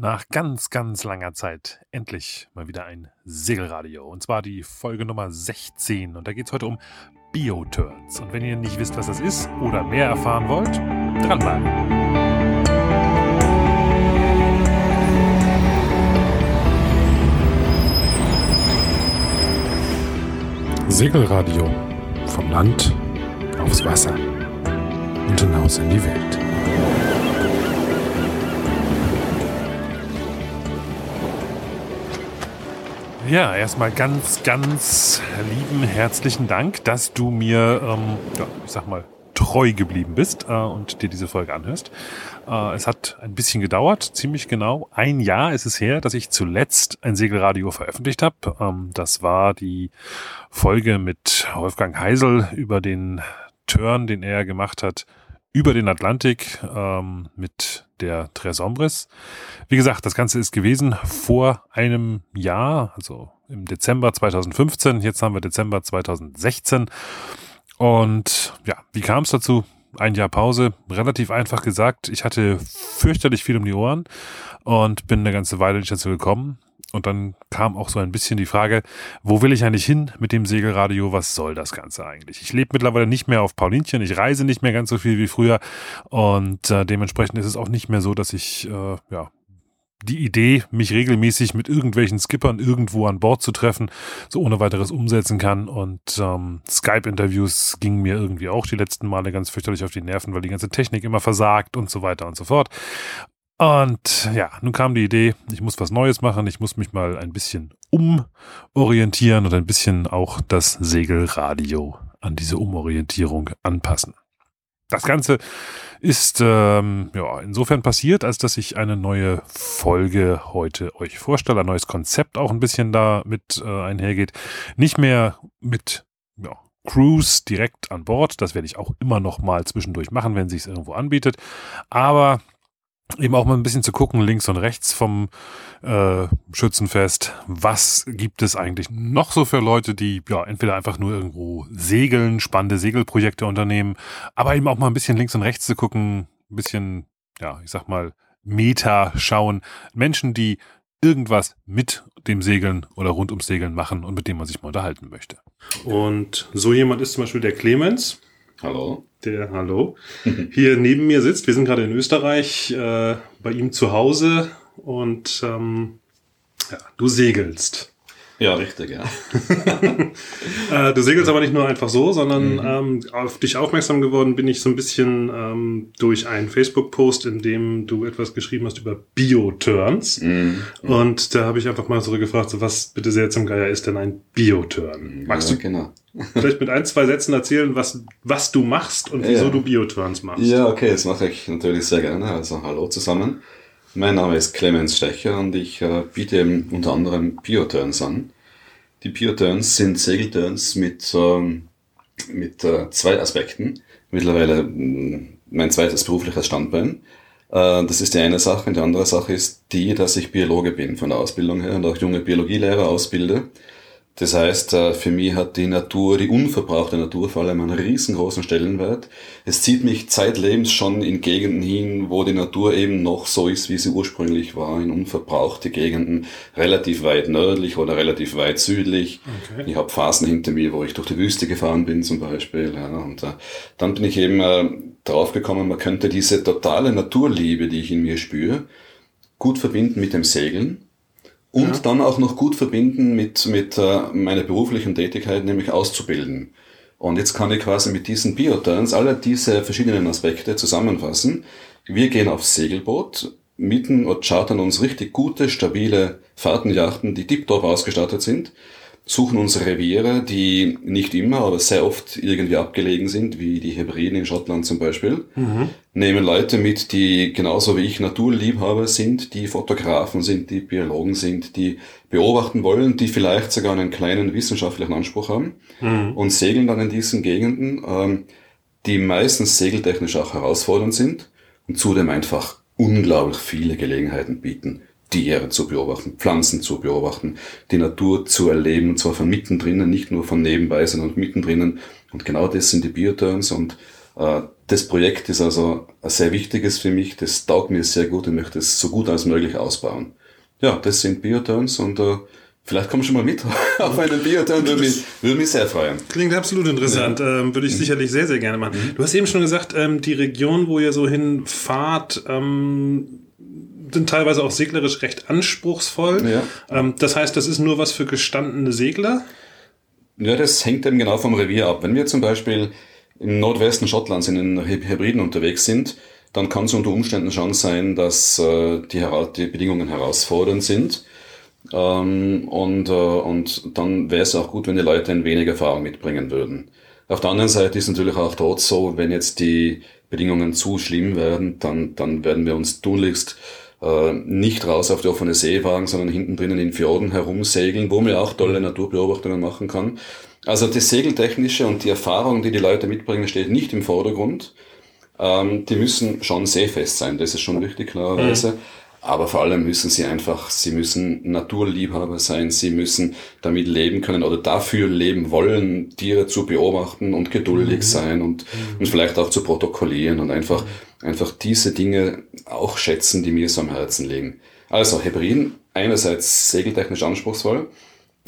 Nach ganz, ganz langer Zeit endlich mal wieder ein Segelradio. Und zwar die Folge Nummer 16. Und da geht es heute um Bioturns. Und wenn ihr nicht wisst, was das ist oder mehr erfahren wollt, dranbleiben. Segelradio. Vom Land aufs Wasser und hinaus in die Welt. Ja, erstmal ganz, ganz lieben herzlichen Dank, dass du mir, ähm, ja, ich sag mal, treu geblieben bist äh, und dir diese Folge anhörst. Äh, es hat ein bisschen gedauert, ziemlich genau. Ein Jahr ist es her, dass ich zuletzt ein Segelradio veröffentlicht habe. Ähm, das war die Folge mit Wolfgang Heisel über den Turn, den er gemacht hat über den Atlantik ähm, mit der Tres Hombres. Wie gesagt, das Ganze ist gewesen vor einem Jahr, also im Dezember 2015. Jetzt haben wir Dezember 2016. Und ja, wie kam es dazu? Ein Jahr Pause, relativ einfach gesagt. Ich hatte fürchterlich viel um die Ohren und bin eine ganze Weile nicht dazu gekommen. Und dann kam auch so ein bisschen die Frage, wo will ich eigentlich hin mit dem Segelradio? Was soll das Ganze eigentlich? Ich lebe mittlerweile nicht mehr auf Paulinchen, ich reise nicht mehr ganz so viel wie früher und äh, dementsprechend ist es auch nicht mehr so, dass ich äh, ja die Idee, mich regelmäßig mit irgendwelchen Skippern irgendwo an Bord zu treffen, so ohne weiteres umsetzen kann. Und ähm, Skype-Interviews gingen mir irgendwie auch die letzten Male ganz fürchterlich auf die Nerven, weil die ganze Technik immer versagt und so weiter und so fort. Und ja, nun kam die Idee, ich muss was Neues machen, ich muss mich mal ein bisschen umorientieren und ein bisschen auch das Segelradio an diese Umorientierung anpassen. Das Ganze ist ähm, ja insofern passiert, als dass ich eine neue Folge heute euch vorstelle, ein neues Konzept auch ein bisschen damit äh, einhergeht. Nicht mehr mit ja, Cruise direkt an Bord, das werde ich auch immer noch mal zwischendurch machen, wenn sich es irgendwo anbietet, aber eben auch mal ein bisschen zu gucken, links und rechts vom äh, Schützenfest, was gibt es eigentlich noch so für Leute, die ja entweder einfach nur irgendwo segeln, spannende Segelprojekte unternehmen, aber eben auch mal ein bisschen links und rechts zu gucken, ein bisschen, ja, ich sag mal, Meta schauen. Menschen, die irgendwas mit dem Segeln oder rund ums Segeln machen und mit dem man sich mal unterhalten möchte. Und so jemand ist zum Beispiel der Clemens. Hallo. Der Hallo. Hier neben mir sitzt. Wir sind gerade in Österreich, äh, bei ihm zu Hause und ähm, ja, du segelst. Ja, richtig, ja. äh, du segelst aber nicht nur einfach so, sondern mhm. ähm, auf dich aufmerksam geworden bin ich so ein bisschen ähm, durch einen Facebook-Post, in dem du etwas geschrieben hast über Bioturns. Mhm. Und da habe ich einfach mal so gefragt, so was bitte sehr zum Geier ist denn ein Bioturn? Magst ja, du genau. Vielleicht mit ein, zwei Sätzen erzählen, was, was du machst und wieso ja. du Bioturns machst? Ja, okay, das mache ich natürlich sehr gerne. Also hallo zusammen. Mein Name ist Clemens Stecher und ich äh, biete eben unter anderem Bioturns an. Die Bioturns sind Segelturns mit, ähm, mit äh, zwei Aspekten. Mittlerweile mm, mein zweites berufliches Standbein. Äh, das ist die eine Sache. Und die andere Sache ist die, dass ich Biologe bin von der Ausbildung her und auch junge Biologielehrer ausbilde. Das heißt, äh, für mich hat die Natur, die unverbrauchte Natur vor allem einen riesengroßen Stellenwert. Es zieht mich zeitlebens schon in Gegenden hin, wo die Natur eben noch so ist, wie sie ursprünglich war, in unverbrauchte Gegenden, relativ weit nördlich oder relativ weit südlich. Okay. Ich habe Phasen hinter mir, wo ich durch die Wüste gefahren bin zum Beispiel. Ja, und äh, dann bin ich eben äh, drauf gekommen, man könnte diese totale Naturliebe, die ich in mir spüre, gut verbinden mit dem Segeln und ja. dann auch noch gut verbinden mit, mit äh, meiner beruflichen Tätigkeit, nämlich auszubilden. Und jetzt kann ich quasi mit diesen Bioturns alle diese verschiedenen Aspekte zusammenfassen. Wir gehen aufs Segelboot, mieten und chartern uns richtig gute, stabile Fahrtenjachten, die tiptop ausgestattet sind suchen uns Reviere, die nicht immer, aber sehr oft irgendwie abgelegen sind, wie die Hebriden in Schottland zum Beispiel. Mhm. Nehmen Leute mit, die genauso wie ich Naturliebhaber sind, die Fotografen sind, die Biologen sind, die beobachten wollen, die vielleicht sogar einen kleinen wissenschaftlichen Anspruch haben mhm. und segeln dann in diesen Gegenden, ähm, die meistens segeltechnisch auch herausfordernd sind und zudem einfach unglaublich viele Gelegenheiten bieten Tiere zu beobachten, Pflanzen zu beobachten, die Natur zu erleben, und zwar von mittendrin, nicht nur von nebenbei, sondern mittendrin. Und genau das sind die Bioturns und Äh, das Projekt ist also ein sehr wichtiges für mich, das taugt mir sehr gut und möchte es so gut als möglich ausbauen. Ja, das sind Bioturns und äh, Vielleicht komm schon mal mit auf einen Bioturn, würde mich, würde mich sehr freuen. Klingt absolut interessant, ja. ähm, würde ich mhm. sicherlich sehr, sehr gerne machen. Mhm. Du hast eben schon gesagt, ähm, die Region, wo ihr so hinfahrt, ähm, sind teilweise auch seglerisch recht anspruchsvoll. Ja. Ähm, das heißt, das ist nur was für gestandene Segler? Ja, das hängt eben genau vom Revier ab. Wenn wir zum Beispiel im Nordwesten Schottlands in den Hebriden unterwegs sind, dann kann es unter Umständen schon sein, dass äh, die, die Bedingungen herausfordernd sind. Ähm, und, äh, und dann wäre es auch gut, wenn die Leute ein wenig Erfahrung mitbringen würden. Auf der anderen Seite ist natürlich auch dort so, wenn jetzt die Bedingungen zu schlimm werden, dann, dann werden wir uns tunlichst äh, nicht raus auf die offene See wagen, sondern hinten drinnen in Fjorden herumsegeln, wo man auch tolle Naturbeobachtungen machen kann. Also das Segeltechnische und die Erfahrung, die die Leute mitbringen, steht nicht im Vordergrund. Ähm, die müssen schon seefest sein, das ist schon richtig klarerweise. Mhm. Aber vor allem müssen sie einfach, sie müssen Naturliebhaber sein, sie müssen damit leben können oder dafür leben wollen, Tiere zu beobachten und geduldig mhm. sein und, mhm. und vielleicht auch zu protokollieren und einfach, mhm. Einfach diese Dinge auch schätzen, die mir so am Herzen liegen. Also Hebriden, einerseits segeltechnisch anspruchsvoll,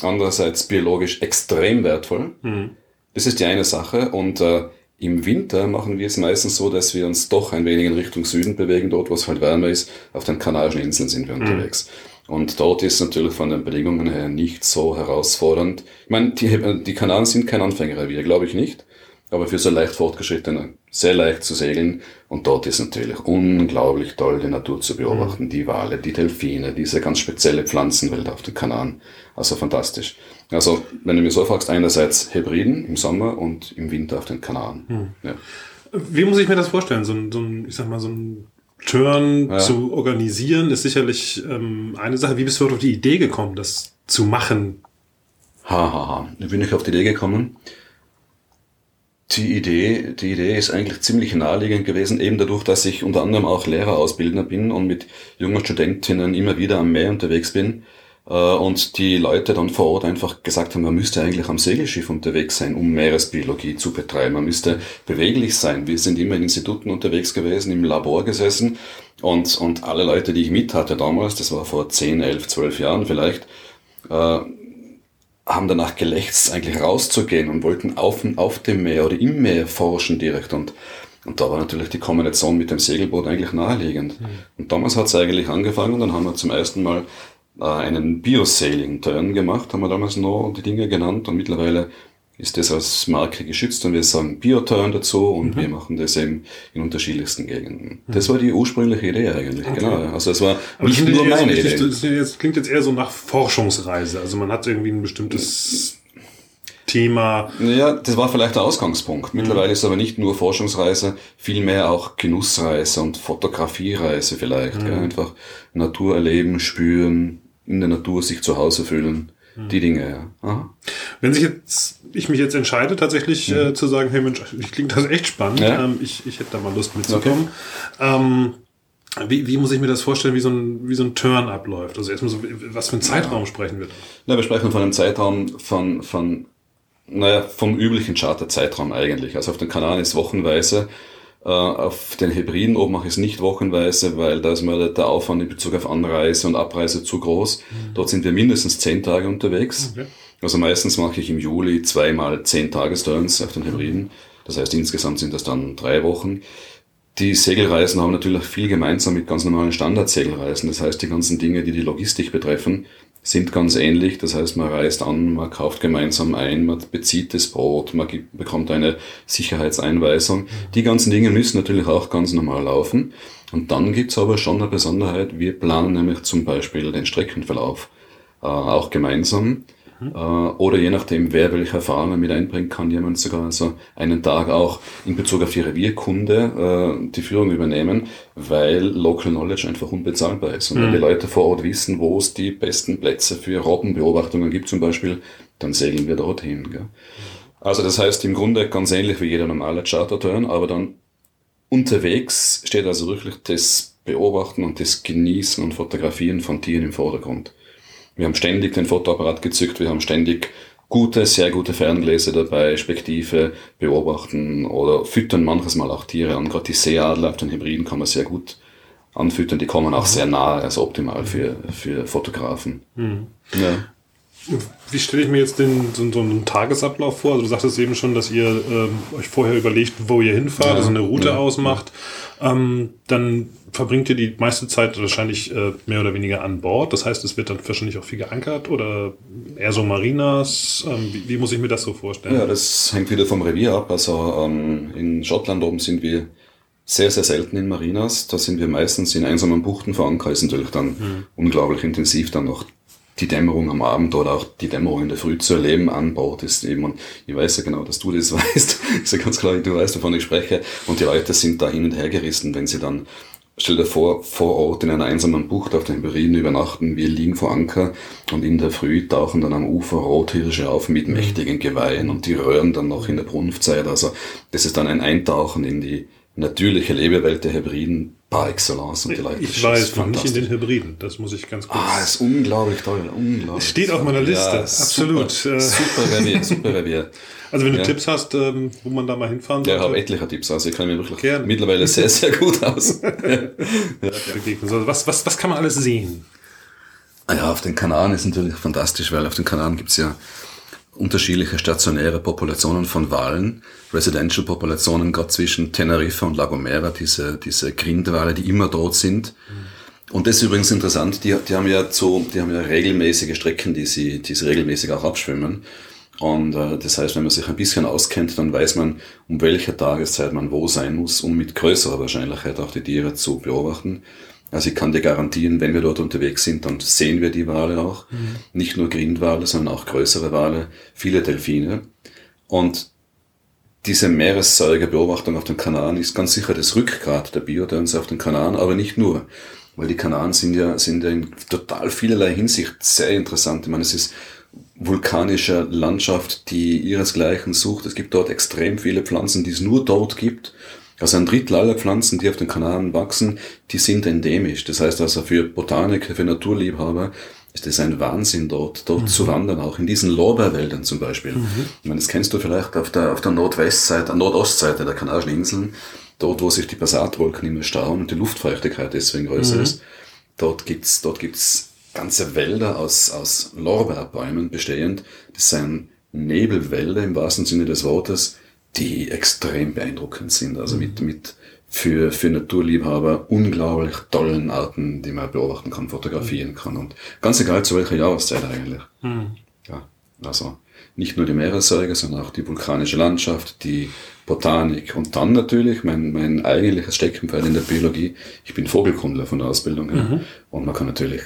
andererseits biologisch extrem wertvoll. Mhm. Das ist die eine Sache und äh, im Winter machen wir es meistens so, dass wir uns doch ein wenig in Richtung Süden bewegen, dort wo es halt wärmer ist. Auf den Kanarischen Inseln sind wir mhm. unterwegs. Und dort ist natürlich von den Bedingungen her nicht so herausfordernd. Ich meine, die, die Kanaren sind kein Anfängerrevier, glaube ich nicht aber für so leicht fortgeschrittene sehr leicht zu segeln. Und dort ist natürlich unglaublich toll, die Natur zu beobachten. Mhm. Die Wale, die Delfine, diese ganz spezielle Pflanzenwelt auf den Kanaren. Also fantastisch. Also, wenn du mir so fragst, einerseits Hebriden im Sommer und im Winter auf den Kanaren. Mhm. Ja. Wie muss ich mir das vorstellen? So ein, so ein ich sag mal, so ein Turn ja. zu organisieren ist sicherlich ähm, eine Sache. Wie bist du auf die Idee gekommen, das zu machen? Hahaha, ha, ha. da bin ich auf die Idee gekommen die Idee, die Idee ist eigentlich ziemlich naheliegend gewesen, eben dadurch, dass ich unter anderem auch Lehrerausbildner bin und mit jungen Studentinnen immer wieder am Meer unterwegs bin äh, und die Leute dann vor Ort einfach gesagt haben, man müsste eigentlich am Segelschiff unterwegs sein, um Meeresbiologie zu betreiben. Man müsste beweglich sein. Wir sind immer in Instituten unterwegs gewesen, im Labor gesessen und, und alle Leute, die ich mit hatte damals, das war vor 10, 11, 12 Jahren vielleicht, äh, haben danach gelächzt, eigentlich rauszugehen und wollten auf, auf dem Meer oder im Meer forschen direkt. Und, und da war natürlich die Kombination mit dem Segelboot eigentlich naheliegend. Mhm. Und damals hat es eigentlich angefangen, dann haben wir zum ersten Mal äh, einen Biosailing-Turn gemacht, haben wir damals noch die Dinge genannt und mittlerweile ist das als Marke geschützt und wir sagen Bioturn dazu und mhm. wir machen das eben in unterschiedlichsten Gegenden. Mhm. Das war die ursprüngliche Idee eigentlich, okay. genau. Also es war Aber nicht nur meine so Idee. Das, klingt jetzt eher so nach Forschungsreise. Also man hat irgendwie ein bestimmtes Thema. Ja, das war vielleicht der Ausgangspunkt. Mittlerweile mhm. ist es aber nicht nur Forschungsreise, vielmehr auch Genussreise und Fotografiereise vielleicht. Mhm. Einfach Natur erleben, spüren, in der Natur sich zu Hause fühlen. Die Dinge, ja. Wenn sich jetzt, ich mich jetzt entscheide, tatsächlich mhm. äh, zu sagen, hey Mensch, ich klingt das echt spannend, ja. ähm, ich, ich hätte da mal Lust mitzukommen. Okay. Ähm, wie, wie muss ich mir das vorstellen, wie so ein, wie so ein Turn abläuft? Also erstmal so, was für einen Zeitraum sprechen wir da? Na, wir sprechen von einem Zeitraum von, von, naja, vom üblichen Charterzeitraum eigentlich. Also auf den Kanaren ist wochenweise auf den Hebriden oben mache ich es nicht wochenweise, weil da ist mir der Aufwand in Bezug auf Anreise und Abreise zu groß. Mhm. Dort sind wir mindestens zehn Tage unterwegs. Okay. Also meistens mache ich im Juli zweimal zehn Tagesturns auf den Hebriden. Das heißt, insgesamt sind das dann drei Wochen. Die Segelreisen haben natürlich viel gemeinsam mit ganz normalen Standardsegelreisen. Das heißt, die ganzen Dinge, die die Logistik betreffen, sind ganz ähnlich. Das heißt, man reist an, man kauft gemeinsam ein, man bezieht das Brot, man gibt, bekommt eine Sicherheitseinweisung. Die ganzen Dinge müssen natürlich auch ganz normal laufen. Und dann gibt's aber schon eine Besonderheit. Wir planen nämlich zum Beispiel den Streckenverlauf äh, auch gemeinsam. Mhm. Oder je nachdem, wer welche Erfahrungen mit einbringt, kann jemand sogar also einen Tag auch in Bezug auf die Revierkunde äh, die Führung übernehmen, weil Local Knowledge einfach unbezahlbar ist. Und mhm. wenn die Leute vor Ort wissen, wo es die besten Plätze für Robbenbeobachtungen gibt zum Beispiel, dann segeln wir dorthin. Gell? Also das heißt im Grunde ganz ähnlich wie jeder normale Charterturn, aber dann unterwegs steht also wirklich das Beobachten und das Genießen und Fotografieren von Tieren im Vordergrund. Wir haben ständig den Fotoapparat gezückt, wir haben ständig gute, sehr gute Ferngläser dabei, Spektive, beobachten oder füttern manches Mal auch Tiere an. Gerade die Seeadler auf den Hybriden kann man sehr gut anfüttern. Die kommen auch sehr nahe, also optimal für, für Fotografen. Mhm. Ja. Wie stelle ich mir jetzt den, so, so, einen Tagesablauf vor? Also du sagtest eben schon, dass ihr ähm, euch vorher überlegt, wo ihr hinfahrt, ja, also eine Route ja, ausmacht. Ja. Ähm, dann verbringt ihr die meiste Zeit wahrscheinlich äh, mehr oder weniger an Bord. Das heißt, es wird dann wahrscheinlich auch viel geankert oder eher so Marinas. Ähm, wie, wie, muss ich mir das so vorstellen? Ja, das hängt wieder vom Revier ab. Also ähm, in Schottland oben sind wir sehr, sehr selten in Marinas. Da sind wir meistens in einsamen Buchten verankert. Ist natürlich dann mhm. unglaublich intensiv dann noch die Dämmerung am Abend oder auch die Dämmerung in der Früh zu erleben an Bord ist eben, und ich weiß ja genau, dass du das weißt, ist ja ganz klar, du weißt, wovon ich spreche, und die Leute sind da hin und her gerissen, wenn sie dann, stell dir vor, vor Ort in einer einsamen Bucht auf den Hybriden übernachten, wir liegen vor Anker und in der Früh tauchen dann am Ufer Rothirsche auf mit mhm. mächtigen Geweihen und die röhren dann noch in der Brunftzeit, also das ist dann ein Eintauchen in die natürliche Lebewelt der Hybriden par excellence. Und die Leute ich weiß noch nicht in den Hybriden, das muss ich ganz kurz. Ah, ist unglaublich toll, unglaublich. Steht auf meiner Liste, ja, absolut. Super, super Revier, super Revier. Also wenn du ja. Tipps hast, ähm, wo man da mal hinfahren sollte. Ja, ich habe etliche Tipps, also ich kann mir wirklich Gerne. mittlerweile sehr, sehr gut aus. ja. was, was, was kann man alles sehen? Ah ja, auf den Kanaren ist natürlich fantastisch, weil auf den Kanaren gibt's ja unterschiedliche stationäre Populationen von Walen, Residential-Populationen, gerade zwischen Teneriffa und La Gomera, diese, diese Grindwale, die immer dort sind. Und das ist übrigens interessant, die, die haben ja so, die haben ja regelmäßige Strecken, die sie, die sie regelmäßig auch abschwimmen. Und äh, das heißt, wenn man sich ein bisschen auskennt, dann weiß man, um welche Tageszeit man wo sein muss, um mit größerer Wahrscheinlichkeit auch die Tiere zu beobachten. Also ich kann dir garantieren, wenn wir dort unterwegs sind, dann sehen wir die Wale auch. Mhm. Nicht nur Grindwale, sondern auch größere Wale, viele Delfine. Und diese Meeressäugerbeobachtung auf den Kanaren ist ganz sicher das Rückgrat der Biodörns auf den Kanaren, aber nicht nur. Weil die Kanaren sind ja, sind ja in total vielerlei Hinsicht sehr interessant. Ich meine, es ist vulkanische Landschaft, die ihresgleichen sucht. Es gibt dort extrem viele Pflanzen, die es nur dort gibt. Also ein Drittel aller Pflanzen, die auf den Kanaren wachsen, die sind endemisch. Das heißt also für Botaniker, für Naturliebhaber ist es ein Wahnsinn dort, dort mhm. zu wandern, auch in diesen Lorbeerwäldern zum Beispiel. Mhm. Ich meine, das kennst du vielleicht auf der, auf der Nordwestseite, Nordostseite der Kanarischen Inseln, dort, wo sich die Passatwolken immer stauen und die Luftfeuchtigkeit deswegen größer mhm. ist. Dort gibt's, dort gibt's ganze Wälder aus, aus Lorbeerbäumen bestehend. Das sind Nebelwälder im wahrsten Sinne des Wortes, die extrem beeindruckend sind. Also mit, mit für, für Naturliebhaber unglaublich tollen Arten, die man beobachten kann, fotografieren kann. Und ganz egal zu welcher Jahreszeit eigentlich. Mhm. Ja, also nicht nur die Meeressäuger, sondern auch die vulkanische Landschaft, die Botanik und dann natürlich mein, mein eigentliches Steckenpferd in der Biologie. Ich bin Vogelkundler von der Ausbildung her. Mhm. Und man kann natürlich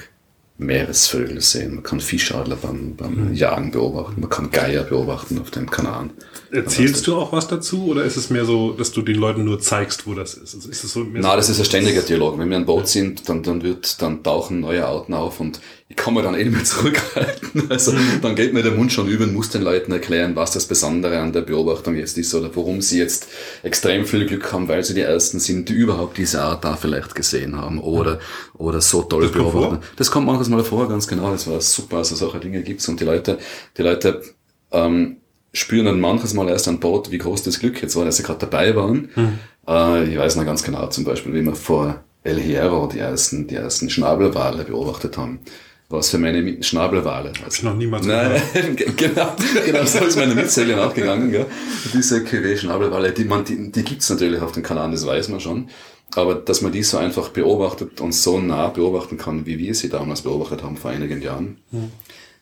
Meeresvögel sehen, man kann Fischadler beim, beim mhm. Jagen beobachten, man kann Geier beobachten auf den Kanaren. Erzählst du auch was dazu oder ist es mehr so, dass du den Leuten nur zeigst, wo das ist? Also ist es so Na, so das ist ein ständiger Dialog. Wenn wir an Bord sind, dann, dann wird, dann tauchen neue Arten auf und ich kann mir dann eh nicht mehr zurückhalten. Also mhm. dann geht mir der Mund schon über und muss den Leuten erklären, was das Besondere an der Beobachtung jetzt ist oder warum sie jetzt extrem viel Glück haben, weil sie die Ersten sind, die überhaupt diese Art da vielleicht gesehen haben oder, oder so toll das beobachten. Kommt das kommt manches Mal vor, ganz genau. Das war super, also solche Dinge gibt's und die Leute, die Leute ähm, spüren dann manches Mal erst an Bord, wie groß das Glück jetzt war, dass sie gerade dabei waren. Mhm. Äh, ich weiß noch ganz genau zum Beispiel, wie wir vor El Hierro die ersten, die ersten Schnabelwale beobachtet haben was für meine Schnabelwale. Hab ich noch niemals Nein, genau, genau, so ist meine Mitzählerin auch gegangen. Gell? Diese QW-Schnabelwale, die, man, die, die gibt's natürlich auf den Kanaren, das weiß man schon. Aber dass man die so einfach beobachtet und so nah beobachten kann, wie wir sie damals beobachtet haben vor einigen Jahren, hm.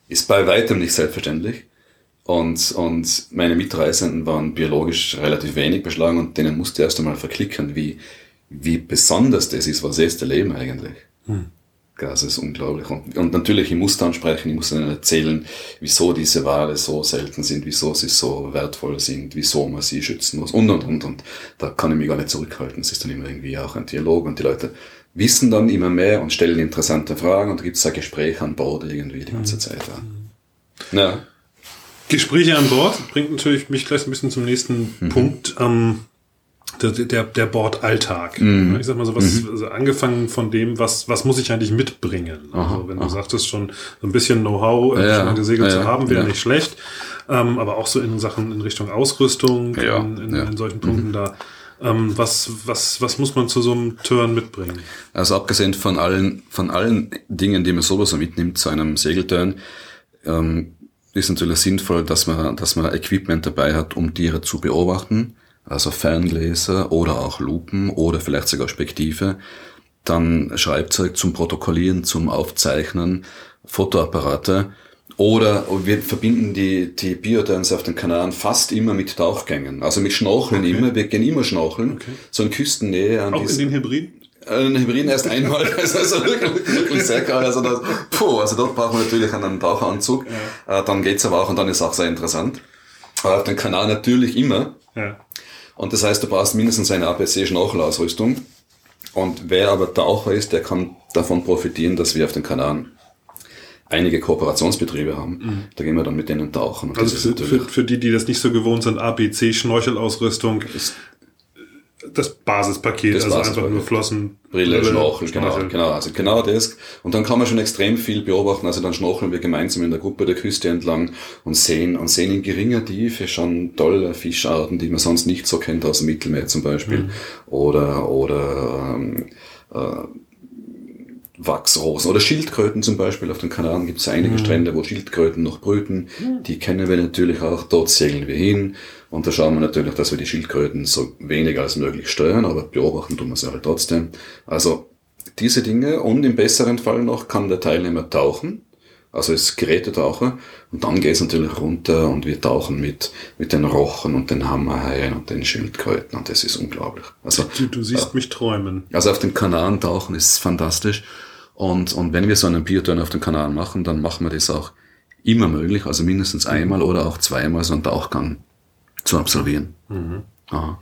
ist bei weitem nicht selbstverständlich. Und, und meine Mitreisenden waren biologisch relativ wenig beschlagen und denen musste erst einmal verklicken, wie, wie besonders das ist, was jetzt erleben eigentlich. Hm. Das ist unglaublich. Und, und natürlich, ich muss dann sprechen, ich muss dann erzählen, wieso diese Wale so selten sind, wieso sie so wertvoll sind, wieso man sie schützen muss und, und, und, und. Da kann ich mich gar nicht zurückhalten. Es ist dann immer irgendwie auch ein Dialog und die Leute wissen dann immer mehr und stellen interessante Fragen und da gibt es ein Gespräch an Bord irgendwie die ganze Zeit. Ja. ja. Gespräche an Bord bringt natürlich mich gleich ein bisschen zum nächsten mhm. Punkt. Ähm, der, der, der Bordalltag. Mhm. Ich sag mal so, was, mhm. also angefangen von dem, was, was muss ich eigentlich mitbringen? Aha, also wenn aha. du sagtest schon, so ein bisschen Know-how äh, ja, gesegelt ja, zu haben, wäre ja. nicht schlecht. ähm, aber auch so in Sachen in Richtung Ausrüstung, in, in, in solchen Punkten da. Ähm, was, was, was muss man zu so einem Turn mitbringen? Also abgesehen von allen, von allen Dingen, die man sowieso mitnimmt zu einem Segelturn, ähm, ist natürlich sinnvoll, dass man, dass man Equipment dabei hat, um Tiere zu beobachten. Also Ferngläser oder auch Lupen oder vielleicht sogar Spektive. Dann Schreibzeug zum Protokollieren, zum Aufzeichnen, Fotoapparate. Oder wir verbinden die, die Bioturns auf den Kanaren fast immer mit Tauchgängen. Also mit Schnorcheln immer. Wir gehen immer schnorcheln. So in Küstennähe an Auch in den Hybriden? ein Hybriden erst einmal, also, also wirklich, wirklich sehr geil. Also, das, puh, also dort brauchen wir natürlich einen Taucheranzug. Äh, dann geht's aber auch und dann ist auch sehr interessant. Aber auf dem Kanal natürlich immer. Ja. Und das heißt, du brauchst mindestens eine APC-Schnorchelausrüstung. Und wer aber Taucher ist, der kann davon profitieren, dass wir auf den Kanaren einige Kooperationsbetriebe haben. Da gehen wir dann mit denen tauchen. Und Also das für, ist für, für die, die das nicht so gewohnt sind, ABC, Schnorchelausrüstung, das Basispaket, Das also Basispaket. einfach nur Flossen, Brille, Schnorchel, Schnorchel. genau, genau, also genau das. Und dann kann man schon extrem viel beobachten. Also dann schnorcheln wir gemeinsam in der Gruppe der Küste entlang und sehen, und sehen in geringer Tiefe schon tolle Fischarten, die man sonst nicht so kennt aus dem Mittelmeer zum Beispiel. Oder, oder, ähm, äh, Wachsrosen oder Schildkröten zum Beispiel. Auf den Kanaren gibt es einige Strände, wo Schildkröten noch brüten. Die kennen wir natürlich auch. Dort segeln wir hin. Und da schauen wir natürlich, dass wir die Schildkröten so wenig als möglich steuern, aber beobachten tun wir sie halt trotzdem. Also diese Dinge und im besseren Fall noch kann der Teilnehmer tauchen. Also ist Gerätetaucher. Und dann geht es natürlich runter und wir tauchen mit, mit den Rochen und den Hammerhaien und den Schildkröten. Und das ist unglaublich. Also Du, du siehst mich träumen. also auf den Kanaren tauchen ist fantastisch. Und, und wenn wir so einen Bioturn auf den Kanaren machen, dann machen wir das auch immer möglich, also mindestens einmal oder auch zweimal so einen Tauchgang zu absolvieren. Aha.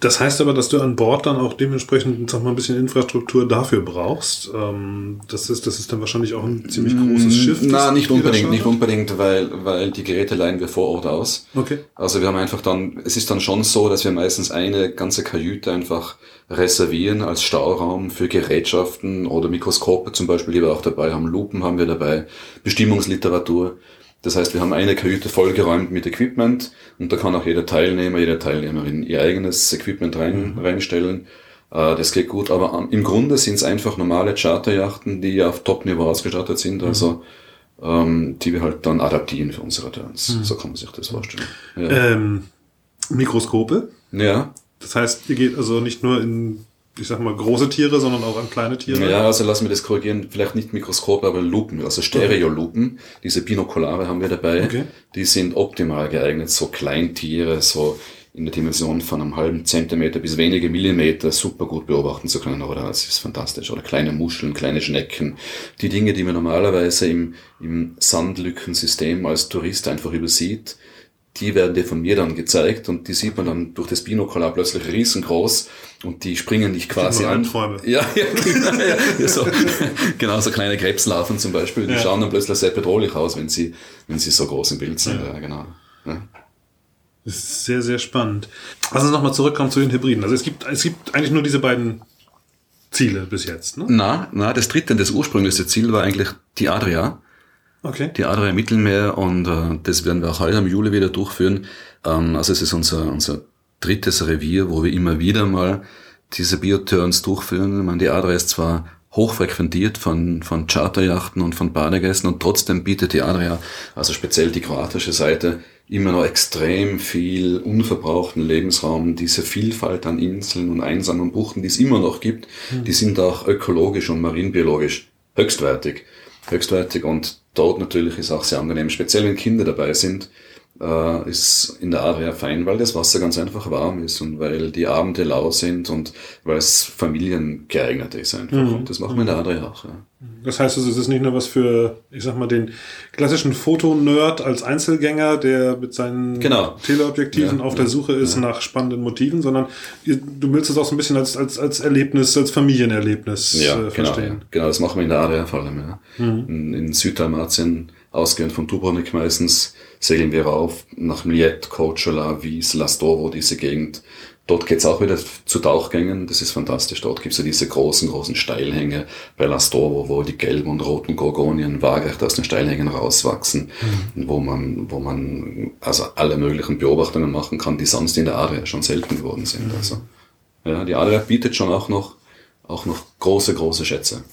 Das heißt aber, dass du an Bord dann auch dementsprechend, sag mal, ein bisschen Infrastruktur dafür brauchst. Ähm, das ist, das ist dann wahrscheinlich auch ein ziemlich großes Schiff. Na, nicht unbedingt, nicht unbedingt, weil, weil die Geräte leihen wir vor Ort aus. Okay. Also wir haben einfach dann, es ist dann schon so, dass wir meistens eine ganze Kajüte einfach reservieren als Stauraum für Gerätschaften oder Mikroskope zum Beispiel, die wir auch dabei haben. Lupen haben wir dabei, Bestimmungsliteratur. Das heißt, wir haben eine Kajüte vollgeräumt mit Equipment und da kann auch jeder Teilnehmer, jede Teilnehmerin ihr eigenes Equipment rein, reinstellen. Äh, Das geht gut, aber im Grunde sind es einfach normale Charterjachten, die auf Top-Niveau ausgestattet sind, also ähm, die wir halt dann adaptieren für unsere Turns. So kann man sich das vorstellen. Ja. Ähm, Mikroskope. Ja, Das heißt, ihr geht also nicht nur in, ich sag mal, große Tiere, sondern auch an kleine Tiere. ja, also lassen wir das korrigieren. Vielleicht nicht Mikroskope, aber Lupen, also Stereolupen. Diese Binokulare haben wir dabei. Okay. Die sind optimal geeignet, so Kleintiere, so in der Dimension von einem halben Zentimeter bis wenige Millimeter super gut beobachten zu können. Oder das ist fantastisch. Oder kleine Muscheln, kleine Schnecken. Die Dinge, die man normalerweise im, im Sandlückensystem als Tourist einfach übersieht, die werden dir von mir dann gezeigt und die sieht man dann durch das Binokular plötzlich riesengroß und die springen dich quasi an. Ja, ja, genau, ja, ja so, genau, so kleine Krebslarven zum Beispiel, die Ja. schauen dann plötzlich sehr bedrohlich aus, wenn sie, wenn sie so groß im Bild sind. Ja, genau. Ja. Das ist sehr, sehr spannend. Also nochmal zurückkommen zu den Hybriden. Also es gibt, es gibt eigentlich nur diese beiden Ziele bis jetzt, ne? Na, na, das dritte, das ursprüngliche Ziel war eigentlich die Adria. Okay. die Adria im Mittelmeer und äh, das werden wir auch heuer im Juli wieder durchführen. Ähm, also es ist unser, unser drittes Revier, wo wir immer wieder mal diese Bioturns durchführen. Ich meine, die Adria ist zwar hoch frequentiert von, von Charterjachten und von Badegästen und trotzdem bietet die Adria, also speziell die kroatische Seite, immer noch extrem viel unverbrauchten Lebensraum. Diese Vielfalt an Inseln und einsamen Buchten, die es immer noch gibt, die sind auch ökologisch und marinbiologisch höchstwertig höchstwertig und dort natürlich ist auch sehr angenehm, speziell wenn Kinder dabei sind, äh, ist in der Adria fein, weil das Wasser ganz einfach warm ist und weil die Abende lau sind und weil es Familien geeignet ist einfach. Und das machen wir in der Adria auch. Ja. Das heißt, also, es ist nicht nur was für, ich sag mal, den klassischen Fotonerd als Einzelgänger, der mit seinen Genau. Teleobjektiven Ja, auf der ja, Suche ist nach spannenden Motiven, sondern du willst es auch so ein bisschen als, als, als Erlebnis, als Familienerlebnis Ja, äh, genau, verstehen. genau, das machen wir in der Adria vor allem. Ja. In, in Süddalmatien, ausgehend von Dubrovnik meistens, segeln wir rauf nach Mliet, Korčula, Vis, Lastovo, diese Gegend. Dort geht's auch wieder zu Tauchgängen, das ist fantastisch. Dort gibt's ja diese großen, großen Steilhänge bei Lastoro, wo die gelben und roten Gorgonien waagerecht aus den Steilhängen rauswachsen, mhm. wo man, wo man also alle möglichen Beobachtungen machen kann, die sonst in der Adria schon selten geworden sind. Mhm. Also, ja, die Adria bietet schon auch noch, auch noch große, große Schätze.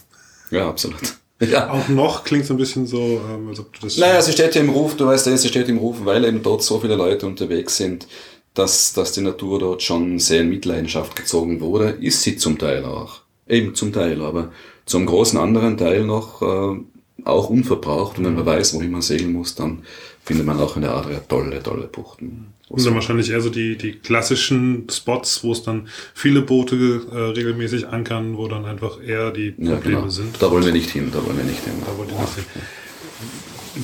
Ja, absolut. Ja. Auch noch klingt so ein bisschen so, ähm, als ob du das. Naja, sie steht ja im Ruf, du weißt ja, sie steht im Ruf, weil eben dort so viele Leute unterwegs sind, dass, dass die Natur dort schon sehr in Mitleidenschaft gezogen wurde, ist sie zum Teil auch. Eben zum Teil, aber zum großen anderen Teil noch äh, auch unverbraucht. Und wenn man mhm. weiß, wohin man segeln muss, dann findet man auch in der Adria tolle, tolle Buchten. Und dann wahrscheinlich eher so die, die klassischen Spots, wo es dann viele Boote äh, regelmäßig ankern, wo dann einfach eher die Probleme ja, genau. sind. Da wollen wir nicht hin, da wollen wir nicht hin. Da wollen wir nicht hin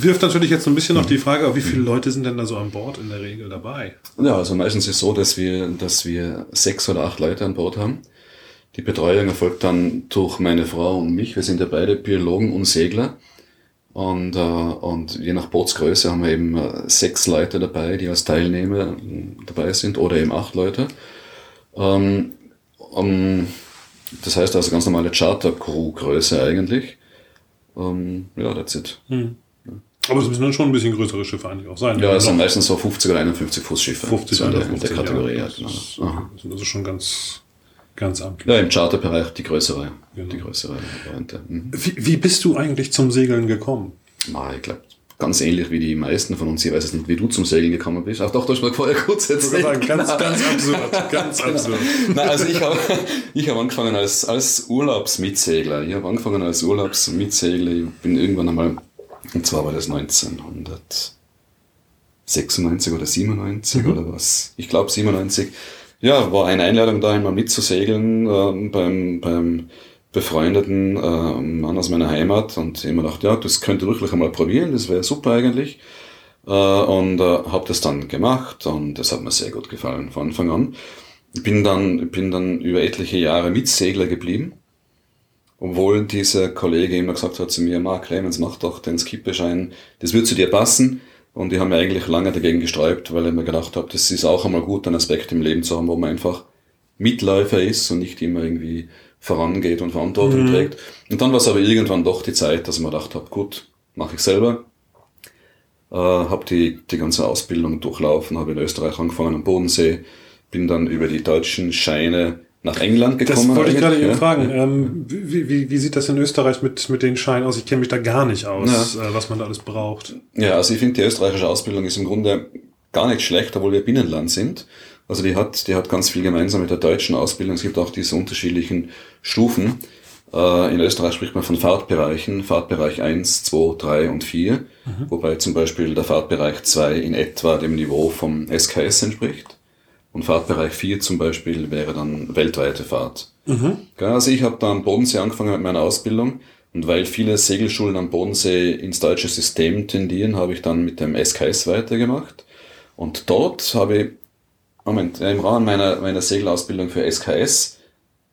wirft natürlich jetzt so ein bisschen noch die Frage auf, wie viele Leute sind denn da so an Bord in der Regel dabei? Ja, also meistens ist es so, dass wir, dass wir sechs oder acht Leute an Bord haben. Die Betreuung erfolgt dann durch meine Frau und mich. Wir sind ja beide Biologen und Segler. Und, äh, und je nach Bootsgröße haben wir eben äh, sechs Leute dabei, die als Teilnehmer dabei sind, oder eben acht Leute. Ähm, um, das heißt also ganz normale Charter-Crew-Größe eigentlich. Um, ja, that's it. Hm. Aber es müssen dann schon ein bisschen größere Schiffe eigentlich auch sein. Ja, es sind meistens so 50 oder 51 Fuß Schiffe. 50 so in der, der Kategorie. Ja, genau. das, das sind also schon ganz, ganz amtlich. Ja, im Charterbereich die größere, genau. die größere Variante. Mhm. Wie, wie bist du eigentlich zum Segeln gekommen? Na, ich glaube, ganz ähnlich wie die meisten von uns. Ich weiß es nicht, wie du zum Segeln gekommen bist. Ach doch, du hast mal vorher kurz erzählt. Sagen, ganz, genau. ganz absurd. Ganz genau. absurd. Nein, also ich habe ich hab angefangen als, als Urlaubsmitsegler. Ich habe angefangen als Urlaubsmitsegler. Ich bin irgendwann einmal und zwar war das 1996 oder 97 mhm. oder was. Ich glaube 97. Ja, war eine Einladung da, einmal mitzusegeln äh, beim, beim befreundeten äh, Mann aus meiner Heimat und immer dachte, ja, das könnte wirklich einmal probieren, das wäre super eigentlich. Äh, und äh, habe das dann gemacht und das hat mir sehr gut gefallen von Anfang an. Bin dann, bin dann über etliche Jahre Mitsegler geblieben obwohl dieser Kollege immer gesagt hat zu mir, Mark Clemens, mach doch den Skipperschein, das wird zu dir passen. Und ich habe mir eigentlich lange dagegen gesträubt, weil ich mir gedacht habe, das ist auch einmal gut, einen Aspekt im Leben zu haben, wo man einfach Mitläufer ist und nicht immer irgendwie vorangeht und Verantwortung mhm. trägt. Und dann war es aber irgendwann doch die Zeit, dass ich mir gedacht habe, gut, mache ich selber. Äh, habe die, die ganze Ausbildung durchlaufen, habe in Österreich angefangen am Bodensee, bin dann über die deutschen Scheine nach England gekommen. Das wollte ich gerade eben ja. fragen. Ähm, wie, wie, wie sieht das in Österreich mit, mit den Scheinen aus? Ich kenne mich da gar nicht aus, ja. äh, was man da alles braucht. Ja, also ich finde, die österreichische Ausbildung ist im Grunde gar nicht schlecht, obwohl wir Binnenland sind. Also die hat, die hat ganz viel gemeinsam mit der deutschen Ausbildung. Es gibt auch diese unterschiedlichen Stufen. Äh, in Österreich spricht man von Fahrtbereichen, Fahrtbereich 1, 2, 3 und 4, mhm. wobei zum Beispiel der Fahrtbereich 2 in etwa dem Niveau vom SKS entspricht. Und Fahrtbereich 4 zum Beispiel wäre dann weltweite Fahrt. Mhm. Also ich habe da am Bodensee angefangen mit meiner Ausbildung und weil viele Segelschulen am Bodensee ins deutsche System tendieren, habe ich dann mit dem SKS weitergemacht. Und dort habe ich, Moment, im Rahmen meiner, meiner Segelausbildung für SKS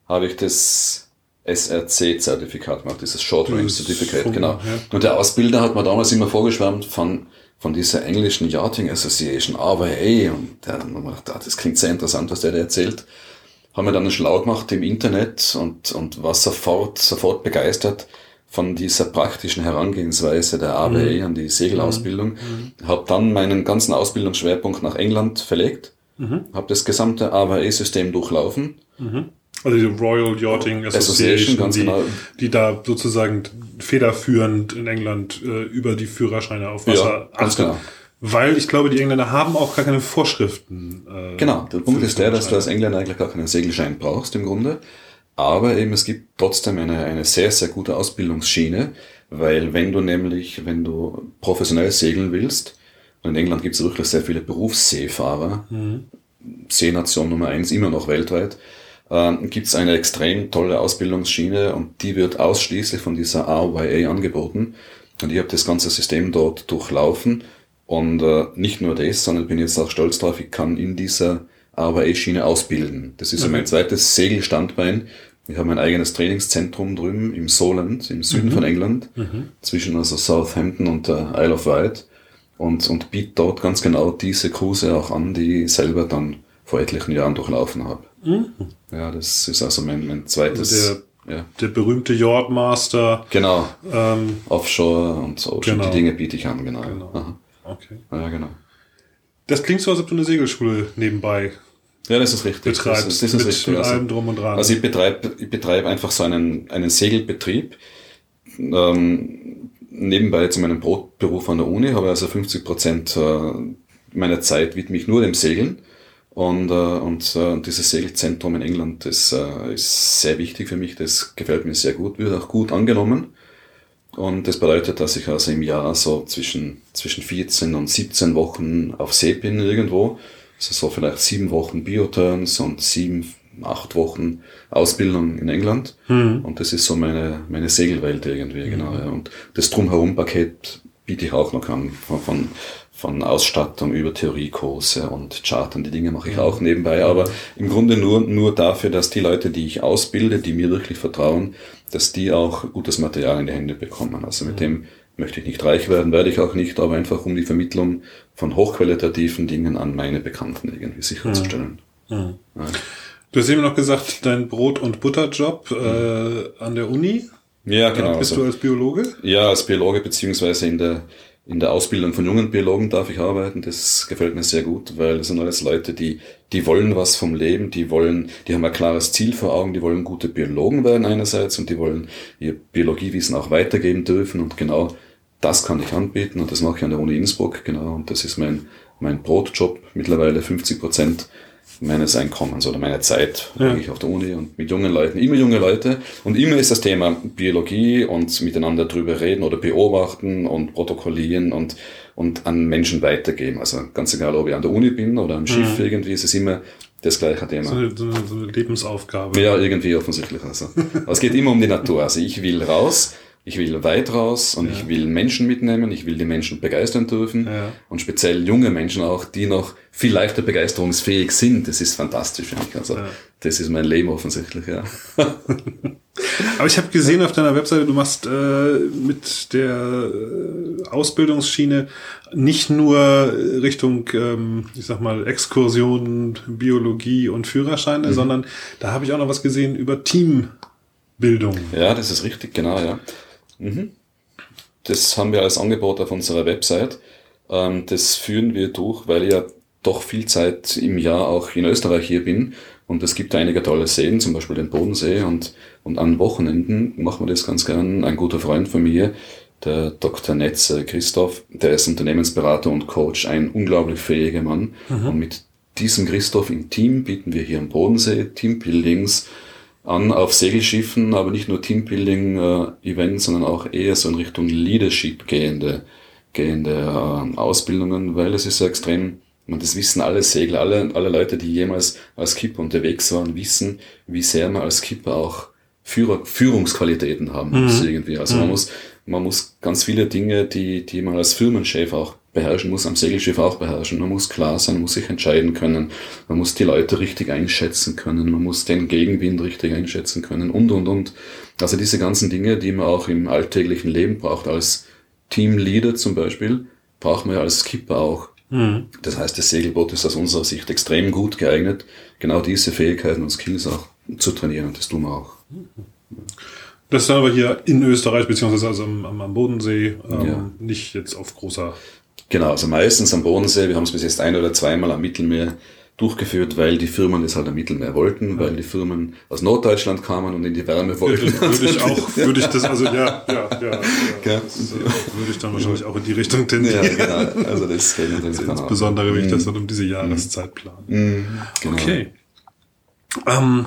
habe ich das SRC-Zertifikat gemacht, dieses Short Range Certificate, genau. Und der Ausbilder hat mir damals immer vorgeschwärmt von von dieser englischen Yachting Association, RYA, und der gedacht, ah, das klingt sehr interessant, was der da erzählt. Haben wir dann einen Schlau gemacht im Internet und, und war sofort, sofort begeistert von dieser praktischen Herangehensweise der RYA mhm. an die Segelausbildung. Mhm. mhm. Habe dann meinen ganzen Ausbildungsschwerpunkt nach England verlegt, mhm. habe das gesamte RYA-System durchlaufen. Mhm. Also die Royal Yachting Association, Association die, genau. die da sozusagen federführend in England äh, über die Führerscheine auf Wasser ja, ganz genau. Weil ich glaube, die Engländer haben auch gar keine Vorschriften. Äh, genau, der Punkt ist der, dass du als Engländer eigentlich gar keinen Segelschein brauchst im Grunde. Aber eben es gibt trotzdem eine, eine sehr, sehr gute Ausbildungsschiene, weil wenn du nämlich, wenn du professionell segeln willst, und in England gibt es wirklich sehr viele Berufsseefahrer, mhm. Seenation Nummer eins, immer noch weltweit, äh, gibt es eine extrem tolle Ausbildungsschiene und die wird ausschließlich von dieser RYA angeboten. Und ich habe das ganze System dort durchlaufen und äh, nicht nur das, sondern bin jetzt auch stolz drauf, ich kann in dieser RYA-Schiene ausbilden. Das ist mhm. mein zweites Segelstandbein. Ich habe mein eigenes Trainingszentrum drüben im Solent, im Süden mhm. von England, mhm. zwischen also Southampton und der Isle of Wight und, und biete dort ganz genau diese Kurse auch an, die ich selber dann vor etlichen Jahren durchlaufen habe. Mhm. Ja, das ist also mein, mein zweites. Also der, ja. der berühmte Yardmaster. Genau. Ähm, Offshore und so. Genau. Die Dinge biete ich an, genau. genau. Okay. Ja, genau. Das klingt so, als ob du eine Segelschule nebenbei ja, das ist richtig. Betreibst das ist, das ist mit, richtig. mit also, allem drum und dran. Also ich betreibe ich betreib einfach so einen, einen Segelbetrieb. Ähm, nebenbei zu meinem Brotberuf an der Uni habe ich also 50 Prozent äh, meiner Zeit widme ich nur dem Segeln. Und, äh, und äh, dieses Segelzentrum in England, das äh, ist sehr wichtig für mich, das gefällt mir sehr gut, wird auch gut angenommen. Und das bedeutet, dass ich also im Jahr so zwischen, zwischen 14 und 17 Wochen auf See bin irgendwo. Also so vielleicht sieben Wochen Bioturns und sieben, acht Wochen Ausbildung in England. Mhm. Und das ist so meine, meine Segelwelt irgendwie, mhm. genau. Ja. Und das Drumherum-Paket biete ich auch noch an, von, von von Ausstattung über Theoriekurse und Chartern. Die Dinge mache ich mhm. auch nebenbei, aber im Grunde nur, nur dafür, dass die Leute, die ich ausbilde, die mir wirklich vertrauen, dass die auch gutes Material in die Hände bekommen. Also mit mhm. dem möchte ich nicht reich werden, werde ich auch nicht, aber einfach um die Vermittlung von hochqualitativen Dingen an meine Bekannten irgendwie sicherzustellen. Mhm. mhm. Ja. Du hast eben noch gesagt, dein Brot- und Butterjob äh, an der Uni. Ja, genau. Bist also, du als Biologe? Ja, als Biologe beziehungsweise in der in der Ausbildung von jungen Biologen darf ich arbeiten. Das gefällt mir sehr gut, weil das sind alles Leute, die, die wollen was vom Leben, die wollen, die haben ein klares Ziel vor Augen, die wollen gute Biologen werden einerseits und die wollen ihr Biologiewissen auch weitergeben dürfen und genau das kann ich anbieten und das mache ich an der Uni Innsbruck, genau, und das ist mein, mein Brotjob, mittlerweile 50 Prozent meines Einkommens oder meiner Zeit ja. eigentlich auf der Uni und mit jungen Leuten, immer junge Leute. Und immer ist das Thema Biologie und miteinander drüber reden oder beobachten und protokollieren und, und an Menschen weitergeben. Also ganz egal, ob ich an der Uni bin oder am Schiff mhm. irgendwie, ist es immer das gleiche Thema. So eine, so eine Lebensaufgabe. Ja, irgendwie offensichtlich. Also. Aber es geht immer um die Natur. Also ich will raus ich will weit raus und ja. ich will Menschen mitnehmen, ich will die Menschen begeistern dürfen ja. und speziell junge Menschen auch, die noch viel leichter begeisterungsfähig sind. Das ist fantastisch für mich. Also ja. das ist mein Leben offensichtlich, ja. Aber ich habe gesehen auf deiner Webseite, du machst äh, mit der äh, Ausbildungsschiene nicht nur Richtung, ähm, ich sag mal, Exkursionen, Biologie und Führerscheine, mhm. sondern da habe ich auch noch was gesehen über Teambildung. Ja, das ist richtig, genau, ja. Mhm. Das haben wir als Angebot auf unserer Website. Ähm, das führen wir durch, weil ich ja doch viel Zeit im Jahr auch in Österreich hier bin. Und es gibt einige tolle Seen, zum Beispiel den Bodensee. Und, und an Wochenenden machen wir das ganz gern. Ein guter Freund von mir, der Dr. Netze Christoph, der ist Unternehmensberater und Coach, ein unglaublich fähiger Mann. Mhm. Und mit diesem Christoph im Team bieten wir hier am Bodensee Teambuildings, an auf Segelschiffen, aber nicht nur Teambuilding-Events, äh, sondern auch eher so in Richtung Leadership gehende, gehende äh, Ausbildungen, weil es ist ja extrem, man, das wissen alle Segler, alle, alle Leute, die jemals als Skipper unterwegs waren, wissen, wie sehr man als Skipper auch Führer, Führungsqualitäten haben muss mhm. irgendwie. Also mhm. man muss, man muss ganz viele Dinge, die, die man als Firmenchef auch beherrschen muss, am Segelschiff auch beherrschen. Man muss klar sein, man muss sich entscheiden können, man muss die Leute richtig einschätzen können, man muss den Gegenwind richtig einschätzen können und, und, und. Also diese ganzen Dinge, die man auch im alltäglichen Leben braucht, als Teamleader zum Beispiel, braucht man ja als Skipper auch. Mhm. Das heißt, das Segelboot ist aus unserer Sicht extrem gut geeignet, genau diese Fähigkeiten und Skills auch zu trainieren und das tun wir auch. Das dann aber hier in Österreich, beziehungsweise also am, am Bodensee, ähm, ja. nicht jetzt auf großer Genau, also meistens am Bodensee. Wir haben es bis jetzt ein oder zweimal am Mittelmeer durchgeführt, weil die Firmen das halt am Mittelmeer wollten, weil die Firmen aus Norddeutschland kamen und in die Wärme wollten. Würde ich auch, würde ich das, also ja, ja, ja. ja. Das, äh, würde ich dann wahrscheinlich auch in die Richtung tendieren. Ja, genau. Also das natürlich das Insbesondere, wenn ich das mhm. dann um diese Jahreszeit plane. Mhm, genau. Okay. Ähm,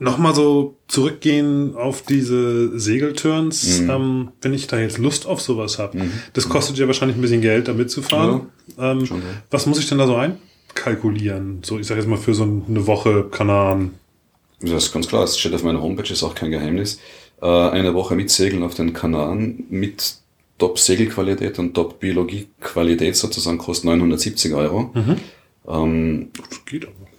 Nochmal so zurückgehen auf diese Segelturns, mhm. ähm, wenn ich da jetzt Lust auf sowas habe. Mhm. Das kostet ja wahrscheinlich ein bisschen Geld, da mitzufahren. Ja, ähm, schon, ja. Was muss ich denn da so einkalkulieren? So, ich sage jetzt mal für so eine Woche Kanaren. Das ist ganz klar, das steht auf meiner Homepage, ist auch kein Geheimnis. Äh, eine Woche mit Segeln auf den Kanaren mit Top-Segelqualität und Top-Biologie-Qualität sozusagen kostet 970 Euro. Mhm. Ähm, das geht aber.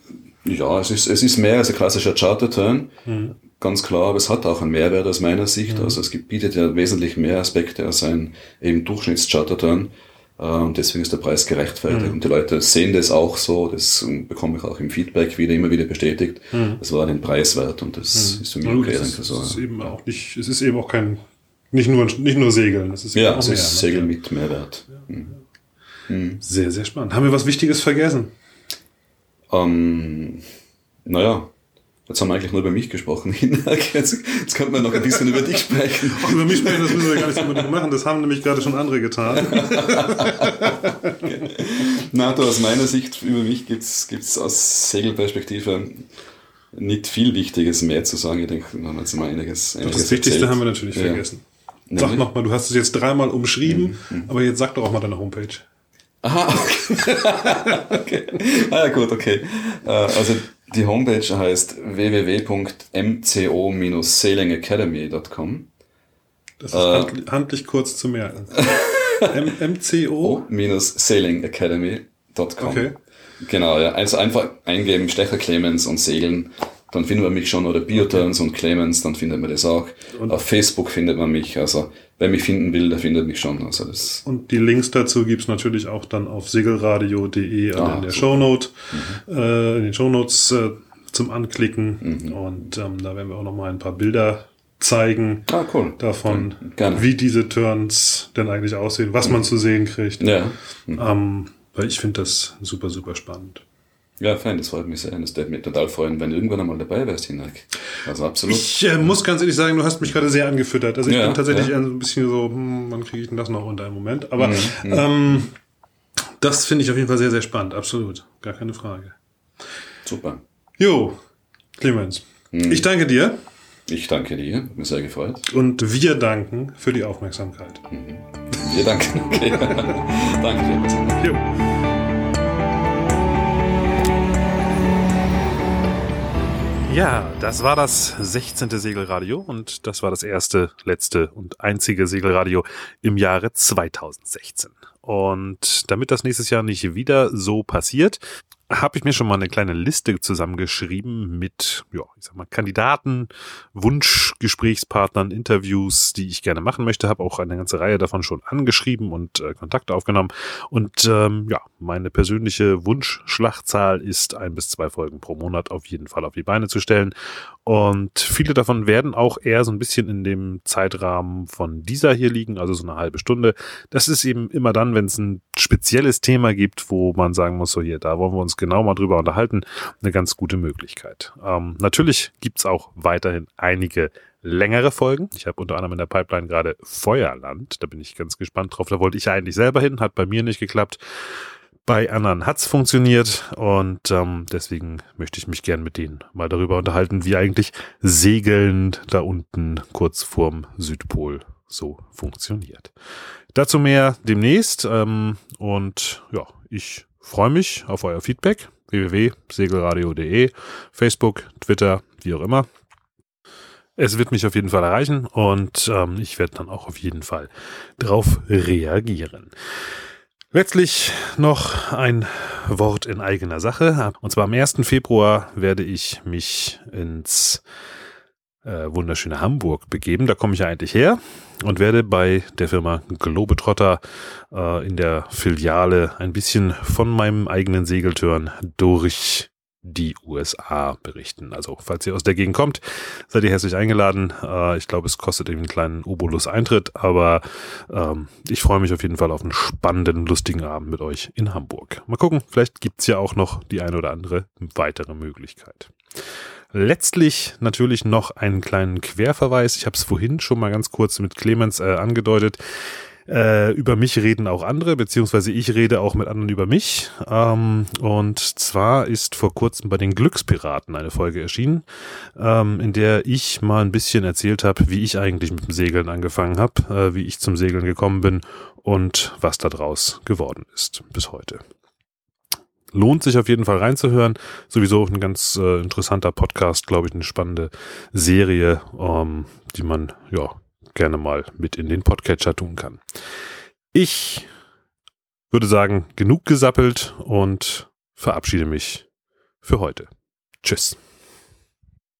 Ja, es ist, es ist mehr als ein klassischer Charter-Turn. Mhm. Ganz klar, aber es hat auch einen Mehrwert aus meiner Sicht. Mhm. Also es gibt, bietet ja wesentlich mehr Aspekte als ein eben Durchschnitts-Charter-Turn. Äh, und deswegen ist der Preis gerechtfertigt. Mhm. Und die Leute sehen das auch so, das bekomme ich auch im Feedback wieder, immer wieder bestätigt. Das war den Preis wert und das mhm. ist für mich okay. Es ist, so, ist eben auch nicht, es ist eben auch kein, nicht nur, nicht nur Segeln, es ist ja, es ist ne? Segeln mit Mehrwert. Ja. Mhm. Mhm. Sehr, sehr spannend. Haben wir was Wichtiges vergessen? Ähm, naja, Jetzt haben wir eigentlich nur über mich gesprochen. Jetzt, jetzt könnte man noch ein bisschen über dich sprechen. Auch über mich sprechen, das müssen wir gar nicht unbedingt machen. Das haben nämlich gerade schon andere getan. okay. Na, du, aus meiner Sicht über mich gibt es aus Segelperspektive nicht viel Wichtiges mehr zu sagen. Ich denke, wir haben jetzt mal einiges, einiges Das Wichtigste erzählt. haben wir natürlich ja. vergessen. Sag nochmal, du hast es jetzt dreimal umschrieben, mhm. mhm. aber jetzt sag doch auch mal deine Homepage. Aha, okay. okay. Ah, gut, okay. Äh, also die Homepage heißt www.mco-sailingacademy.com. Das ist äh, handlich kurz zu merken. mco-sailingacademy.com. Okay. Genau, ja. Also einfach eingeben, Stecher Clemens und Segeln dann findet man mich schon, oder Bioturns okay. und Clemens, dann findet man das auch. Und Auf Facebook findet man mich, also wer mich finden will, der findet mich schon. Also das und die Links dazu gibt's natürlich auch dann auf segelradio.de ah, in der Shownote, mhm. äh, in den Shownotes äh, zum Anklicken. Mhm. Und ähm, da werden wir auch noch mal ein paar Bilder zeigen ah, cool. davon, wie diese Turns denn eigentlich aussehen, was mhm. man zu sehen kriegt. Ja. Ähm, weil ich finde das super, super spannend. Ja, fein, das freut mich sehr. Das würde mich total freuen, wenn du irgendwann einmal dabei wärst, Hinak. Also absolut. Ich äh, muss ganz ehrlich sagen, du hast mich gerade sehr angefüttert. Also ich ja, bin tatsächlich ja. ein bisschen so, hm, wann kriege ich denn das noch unter einem Moment? Aber mhm, mhm, ähm, das finde ich auf jeden Fall sehr, sehr spannend. Absolut. Gar keine Frage. Super. Jo, Clemens. Mhm. Ich danke dir. Ich danke dir. Hat mich sehr gefreut. Und wir danken für die Aufmerksamkeit. Mhm. Wir danken. Okay. danke dir. Jo. Ja, das war das 16. Segelradio und das war das erste, letzte und einzige Segelradio im Jahre 2016. Und damit das nächstes Jahr nicht wieder so passiert, habe ich mir schon mal eine kleine Liste zusammengeschrieben mit, ja, ich sag mal, Kandidaten, Wunschgesprächspartnern, Interviews, die ich gerne machen möchte. Habe auch eine ganze Reihe davon schon angeschrieben und äh, Kontakte aufgenommen. Und ähm, ja, meine persönliche Wunschschlachtzahl ist ein bis zwei Folgen pro Monat auf jeden Fall auf die Beine zu stellen. Und viele davon werden auch eher so ein bisschen in dem Zeitrahmen von dieser hier liegen, also so eine halbe Stunde. Das ist eben immer dann, wenn es ein spezielles Thema gibt, wo man sagen muss, so hier, da wollen wir uns genau mal drüber unterhalten, eine ganz gute Möglichkeit. Ähm, natürlich gibt's auch weiterhin einige längere Folgen. Ich habe unter anderem in der Pipeline gerade Feuerland. Da bin ich ganz gespannt drauf. Da wollte ich ja eigentlich selber hin, hat bei mir nicht geklappt. Bei anderen hat's funktioniert und ähm, deswegen möchte ich mich gern mit denen mal darüber unterhalten, wie eigentlich Segeln da unten kurz vorm Südpol so funktioniert. Dazu mehr demnächst ähm, und ja, ich freue mich auf euer Feedback www.segelradio.de, Facebook, Twitter, wie auch immer. Es wird mich auf jeden Fall erreichen und ähm, ich werde dann auch auf jeden Fall drauf reagieren. Letztlich noch ein Wort in eigener Sache. Und zwar am 1. Februar werde ich mich ins äh, wunderschöne Hamburg begeben. Da komme ich ja eigentlich her und werde bei der Firma Globetrotter äh, in der Filiale ein bisschen von meinem eigenen Segeltörn durch die USA berichten. Also falls ihr aus der Gegend kommt, seid ihr herzlich eingeladen. Äh, ich glaube, es kostet eben einen kleinen Obolus Eintritt, aber ähm, ich freue mich auf jeden Fall auf einen spannenden, lustigen Abend mit euch in Hamburg. Mal gucken, vielleicht gibt's ja auch noch die eine oder andere weitere Möglichkeit. Letztlich natürlich noch einen kleinen Querverweis. Ich habe es vorhin schon mal ganz kurz mit Clemens äh, angedeutet. Äh, über mich reden auch andere, beziehungsweise ich rede auch mit anderen über mich. Ähm, und zwar ist vor kurzem bei den Glückspiraten eine Folge erschienen, ähm, in der ich mal ein bisschen erzählt habe, wie ich eigentlich mit dem Segeln angefangen habe, äh, wie ich zum Segeln gekommen bin und was da draus geworden ist bis heute. Lohnt sich auf jeden Fall reinzuhören. Sowieso ein ganz äh, interessanter Podcast, glaube ich, eine spannende Serie, ähm, die man ja gerne mal mit in den Podcatcher tun kann. Ich würde sagen, genug gesappelt und verabschiede mich für heute. Tschüss.